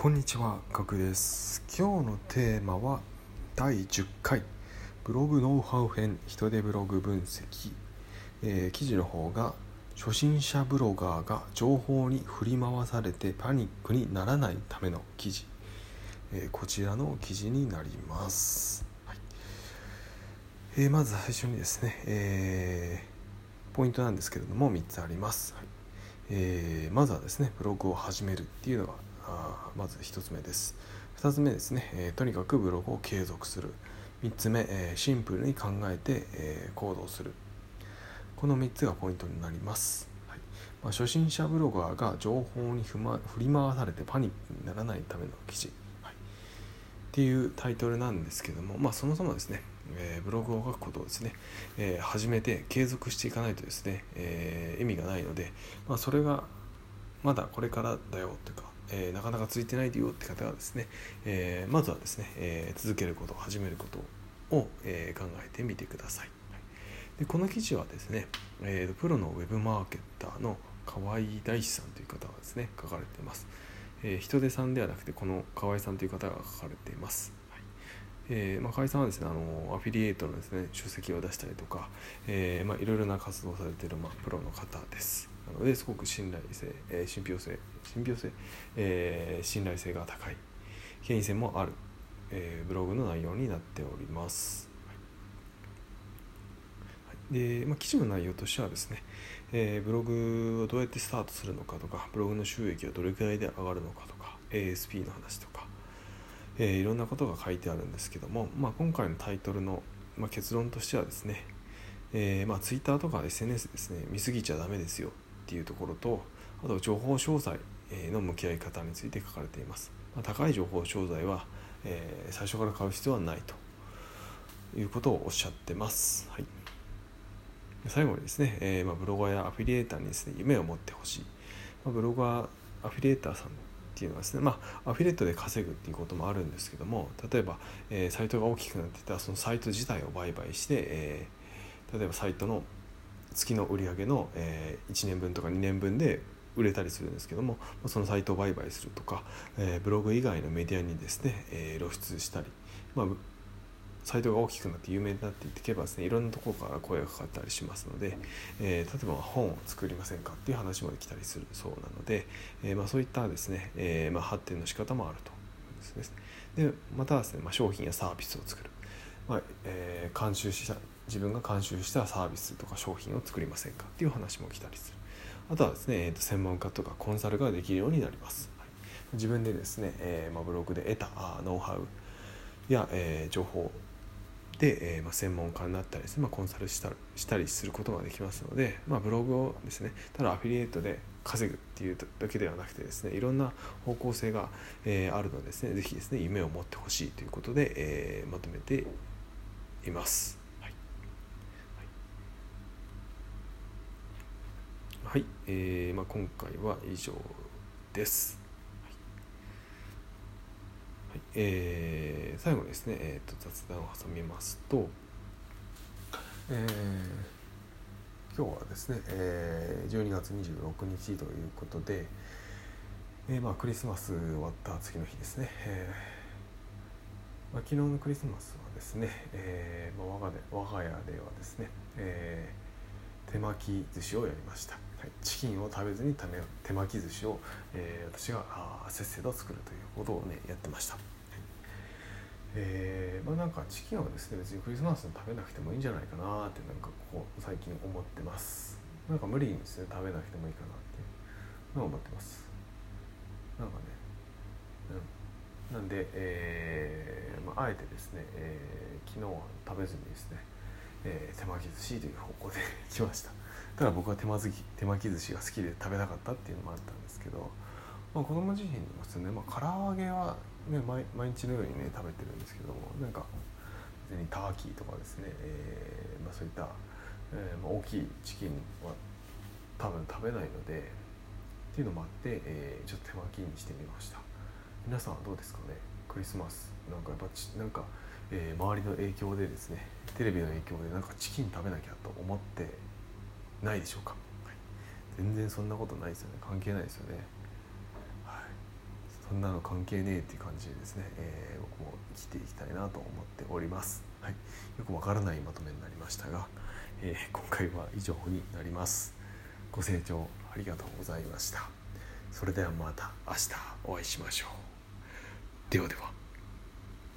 こんにちは、ガクです。今日のテーマは第10回ブログノウハウ編人手ブログ分析、えー記事の方が初心者ブロガーが情報に振り回されてパニックにならないための記事、えーこちらの記事になります。はいえーまず最初にですね、えーポイントなんですけれども3つあります。はいえーまずはですねブログを始めるっていうのがまず1つ目です。2つ目ですね、えとにかくブログを継続する。3つ目、えシンプルに考えて、え行動する。この3つがポイントになります、はい。まあ、初心者ブロガーが情報にふ、ま、振り回されてパニックにならないための記事、はい。っていうタイトルなんですけども、まあ、そもそもですね、えーブログを書くことをですね、えー始めて継続していかないとですね、えー意味がないので、まあ、それがまだこれからだよというか、えーなかなか続いてないよって方はですね、えーまずはですね、えー続けること始めることを、え考えてみてください。はいでこの記事はですね、えープロのウェブマーケッターの河合大志さんという方がですね書かれています。えー人手さんではなくてこの河合さんという方が書かれています。はいえーまあ、河合さんはですねあのアフィリエイトのですね書籍を出したりとか、えーまあ、いろいろな活動をされている、まあ、プロの方ですなのですごく信頼性、えー信憑性信憑性、えー信頼性が高い。権威性もある、えーブログの内容になっております、で、まあ、記事の内容としてはですね、えーブログをどうやってスタートするのかとかブログの収益はどれくらいで上がるのかとか ASP の話とかえーいろんなことが書いてあるんですけども、まあ、今回のタイトルの、まあ、結論としてはですね、えーまあ、Twitter とか SNS ですね見過ぎちゃダメですよ。っていうところとあと情報商材の向き合い方について書かれています、ま、高い情報商材は、えー最初から買う必要はないと。いうことをおっしゃってます、はい、最後にですね、えーまあ、ブロガーやアフィリエーターにですね夢を持ってほしい、まあ、ブロガーアフィリエーターさんっていうのはですねまあアフィリエイトで稼ぐっていうこともあるんですけども例えば、えーサイトが大きくなってたらそのサイト自体を売買して、えー例えばサイトの月の売り上げの、え1年分とか2年分で売れたりするんですけどもそのサイトを売買するとか、えブログ以外のメディアにですね、え露出したり、まあ、サイトが大きくなって有名になっていけばですねいろんなところから声がかかったりしますので、えー例えば本を作りませんかっていう話もできたりするそうなので、えーまあ、そういったですね、えーまあ、発展の仕方もあるとですね。でまたですね、まあ、商品やサービスを作る、まあえー監修した自分が監修したサービスとか商品を作りませんかっていう話も来たりする。あとはですね、えーと専門家とかコンサルができるようになります、はい。自分でですね、えーまあ、ブログで得たあノウハウや、えー情報で、えーまあ、専門家になったりですね、まあ、コンサルしたしたりすることができますので、まあ、ブログをですねただアフィリエイトで稼ぐっていうだけではなくてですねいろんな方向性が、えーあるのでですねぜひですね夢を持ってほしいということで、えーまとめています。はい、えーまあ、今回は以上です。はいえー最後ですね、えーと雑談を挟みますと、えー今日はですね、えー12月26日ということで、えーまあ、クリスマス終わった次の日ですね、えーまあ、昨日のクリスマスはですね、えーまあ、我がで我が家ではですね、えー手巻き寿司をやりました、い、チキンを食べずに手巻き寿司を、えー私がせっせと作るということをねやってました、はいえーまあなんかチキンはですね別にクリスマスに食べなくてもいいんじゃないかなってなんかここ最近思ってます。なんか無理にですね食べなくてもいいかなっていうのを思ってます。なんかねうん。なんで、えーまあ、あえてですね、えー昨日は食べずにですね、えー手巻き寿司という方向で 来ました。ただ僕は手巻き手巻き寿司が好きで食べなかったっていうのもあったんですけど、まあ、子供自身にもですね、まあ、唐揚げは、ね、毎毎日のようにね食べてるんですけどもなんか別にターキーとかですね、えーまあ、そういった、えーまあ、大きいチキンは多分食べないのでっていうのもあって、えーちょっと手巻きにしてみました。皆さんはどうですかね？クリスマスなんかやっぱちなんか、えー周りの影響でですねテレビの影響でなんかチキン食べなきゃと思ってないでしょうか、はい全然そんなことないですよね。関係ないですよね。はい。そんなの関係ねえっていう感じでですね、えー、僕も生きていきたいなと思っております、はい、よくわからないまとめになりましたが、えー、今回は以上になります。ご清聴ありがとうございました。それではまた明日お会いしましょう。ではでは。